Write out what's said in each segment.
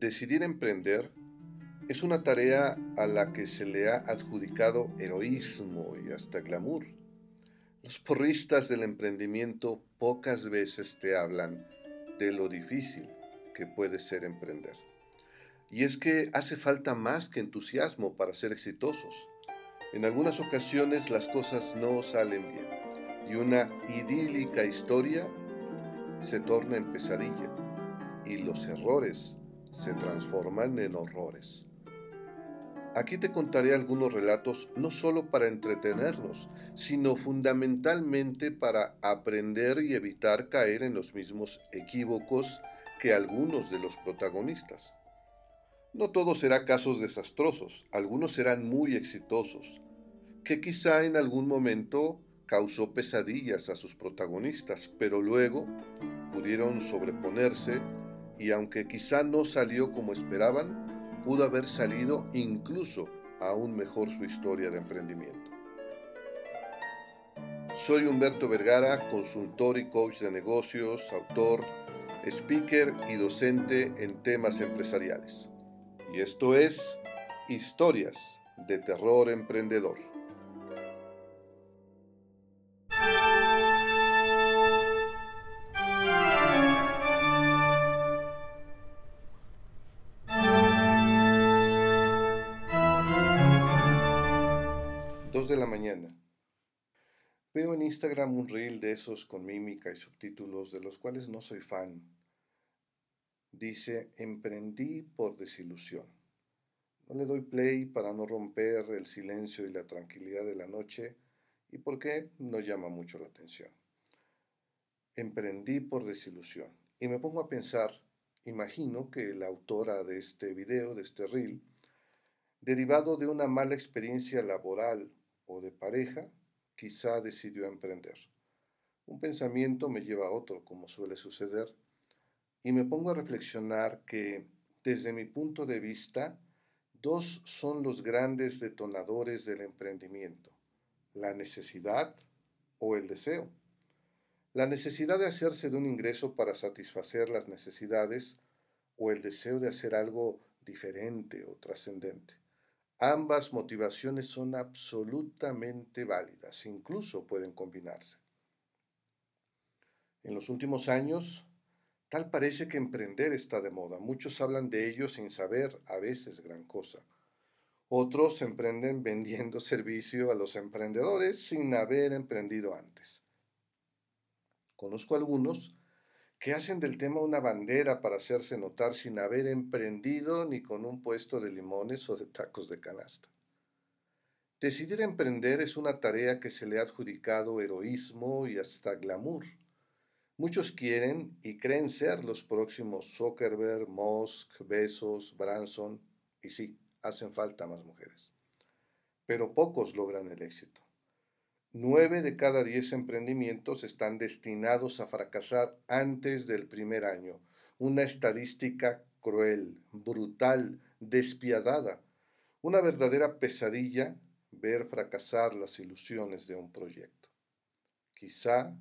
Decidir emprender es una tarea a la que se le ha adjudicado heroísmo y hasta glamour. Los porristas del emprendimiento pocas veces te hablan de lo difícil que puede ser emprender. Y es que hace falta más que entusiasmo para ser exitosos. En algunas ocasiones las cosas no salen bien y una idílica historia se torna en pesadilla y los errores se transforman en horrores. Aquí te contaré algunos relatos no solo para entretenernos, sino fundamentalmente para aprender y evitar caer en los mismos equívocos que algunos de los protagonistas. No todos serán casos desastrosos, algunos serán muy exitosos, que quizá en algún momento causó pesadillas a sus protagonistas, pero luego pudieron sobreponerse y aunque quizá no salió como esperaban, pudo haber salido incluso aún mejor su historia de emprendimiento. Soy Humberto Vergara, consultor y coach de negocios, autor, speaker y docente en temas empresariales. Y esto es Historias de Terror Emprendedor. Instagram un reel de esos con mímica y subtítulos de los cuales no soy fan. Dice, emprendí por desilusión. No le doy play para no romper el silencio y la tranquilidad de la noche y porque no llama mucho la atención. Emprendí por desilusión. Y me pongo a pensar, imagino que la autora de este video, de este reel, derivado de una mala experiencia laboral o de pareja, quizá decidió emprender. Un pensamiento me lleva a otro, como suele suceder, y me pongo a reflexionar que, desde mi punto de vista, dos son los grandes detonadores del emprendimiento, la necesidad o el deseo. La necesidad de hacerse de un ingreso para satisfacer las necesidades o el deseo de hacer algo diferente o trascendente. Ambas motivaciones son absolutamente válidas, incluso pueden combinarse. En los últimos años, tal parece que emprender está de moda. Muchos hablan de ello sin saber a veces gran cosa. Otros emprenden vendiendo servicio a los emprendedores sin haber emprendido antes. Conozco algunos que hacen del tema una bandera para hacerse notar sin haber emprendido ni con un puesto de limones o de tacos de canasta. Decidir emprender es una tarea que se le ha adjudicado heroísmo y hasta glamour. Muchos quieren y creen ser los próximos Zuckerberg, Musk, Bezos, Branson, y sí, hacen falta más mujeres. Pero pocos logran el éxito. Nueve de cada diez emprendimientos están destinados a fracasar antes del primer año. Una estadística cruel, brutal, despiadada. Una verdadera pesadilla ver fracasar las ilusiones de un proyecto. Quizá,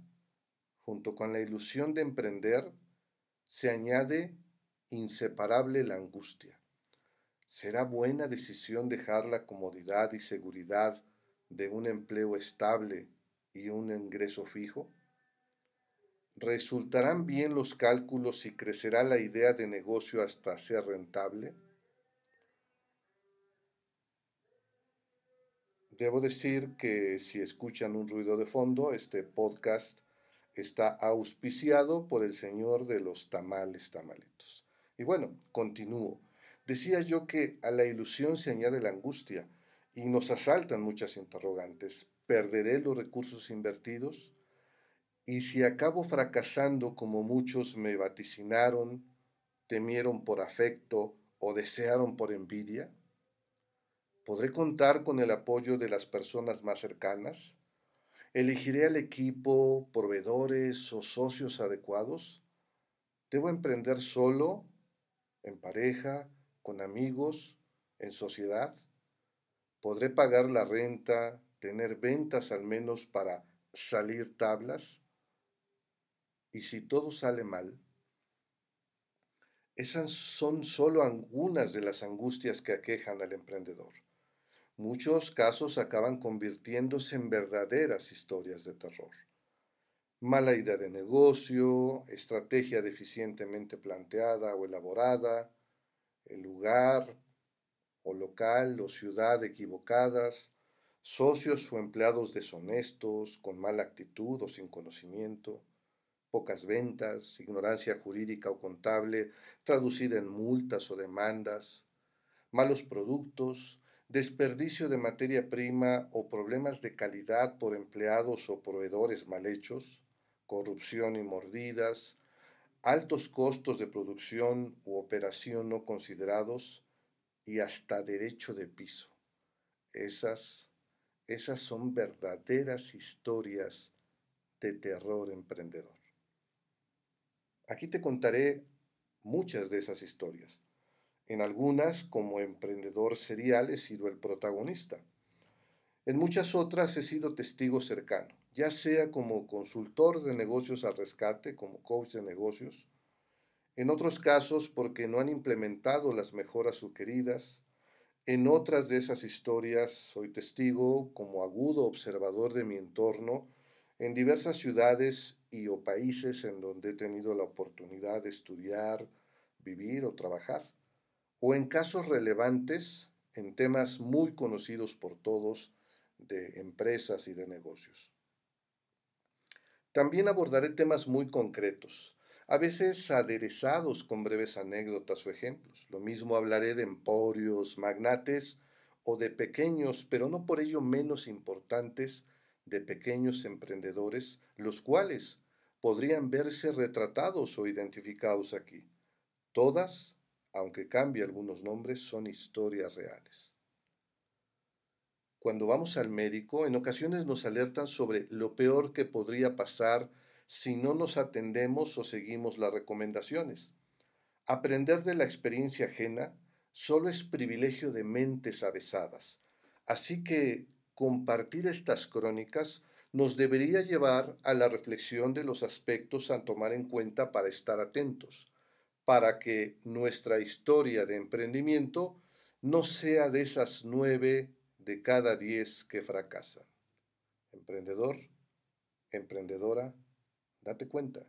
junto con la ilusión de emprender, se añade inseparable la angustia. ¿Será buena decisión dejar la comodidad y seguridad de un empleo estable y un ingreso fijo? ¿Resultarán bien los cálculos y crecerá la idea de negocio hasta ser rentable? Debo decir que si escuchan un ruido de fondo, este podcast está auspiciado por el señor de los tamales tamaletos. Y bueno, continúo. Decía yo que a la ilusión se añade la angustia y nos asaltan muchas interrogantes. ¿Perderé los recursos invertidos? ¿Y si acabo fracasando como muchos me vaticinaron, temieron por afecto o desearon por envidia? ¿Podré contar con el apoyo de las personas más cercanas? ¿Elegiré al equipo, proveedores o socios adecuados? ¿Debo emprender solo, en pareja, con amigos, en sociedad? ¿Podré pagar la renta, tener ventas al menos para salir tablas? ¿Y si todo sale mal? Esas son solo algunas de las angustias que aquejan al emprendedor. Muchos casos acaban convirtiéndose en verdaderas historias de terror. Mala idea de negocio, estrategia deficientemente planteada o elaborada, el lugar o local o ciudad equivocadas, socios o empleados deshonestos, con mala actitud o sin conocimiento, pocas ventas, ignorancia jurídica o contable traducida en multas o demandas, malos productos, desperdicio de materia prima o problemas de calidad por empleados o proveedores mal hechos, corrupción y mordidas, altos costos de producción u operación no considerados y hasta derecho de piso. Esas, esas son verdaderas historias de terror emprendedor. Aquí te contaré muchas de esas historias. En algunas, como emprendedor serial, he sido el protagonista. En muchas otras he sido testigo cercano, ya sea como consultor de negocios al rescate, como coach de negocios, en otros casos porque no han implementado las mejoras sugeridas, en otras de esas historias soy testigo como agudo observador de mi entorno en diversas ciudades y o países en donde he tenido la oportunidad de estudiar, vivir o trabajar, o en casos relevantes en temas muy conocidos por todos de empresas y de negocios. También abordaré temas muy concretos, a veces aderezados con breves anécdotas o ejemplos. Lo mismo hablaré de emporios, magnates o de pequeños, pero no por ello menos importantes, de pequeños emprendedores, los cuales podrían verse retratados o identificados aquí. Todas, aunque cambie algunos nombres, son historias reales. Cuando vamos al médico, en ocasiones nos alertan sobre lo peor que podría pasar si no nos atendemos o seguimos las recomendaciones. Aprender de la experiencia ajena solo es privilegio de mentes avesadas. Así que compartir estas crónicas nos debería llevar a la reflexión de los aspectos a tomar en cuenta para estar atentos, para que nuestra historia de emprendimiento no sea de esas nueve de cada diez que fracasan. Emprendedor, emprendedora, date cuenta.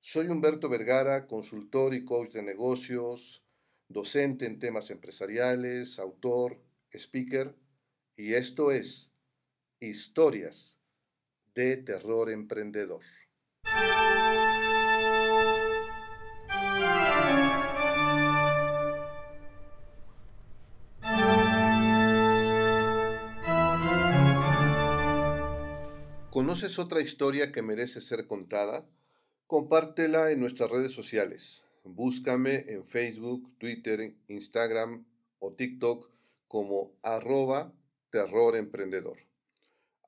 Soy Humberto Vergara, consultor y coach de negocios, docente en temas empresariales, autor, speaker y esto es Historias de Terror Emprendedor. ¿Conoces otra historia que merece ser contada? Compártela en nuestras redes sociales. Búscame en Facebook, Twitter, Instagram o TikTok como arroba terror emprendedor.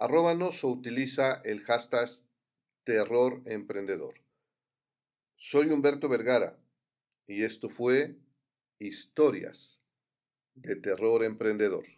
Arróbanos o utiliza el hashtag terror emprendedor. Soy Humberto Vergara y esto fue Historias de Terror Emprendedor.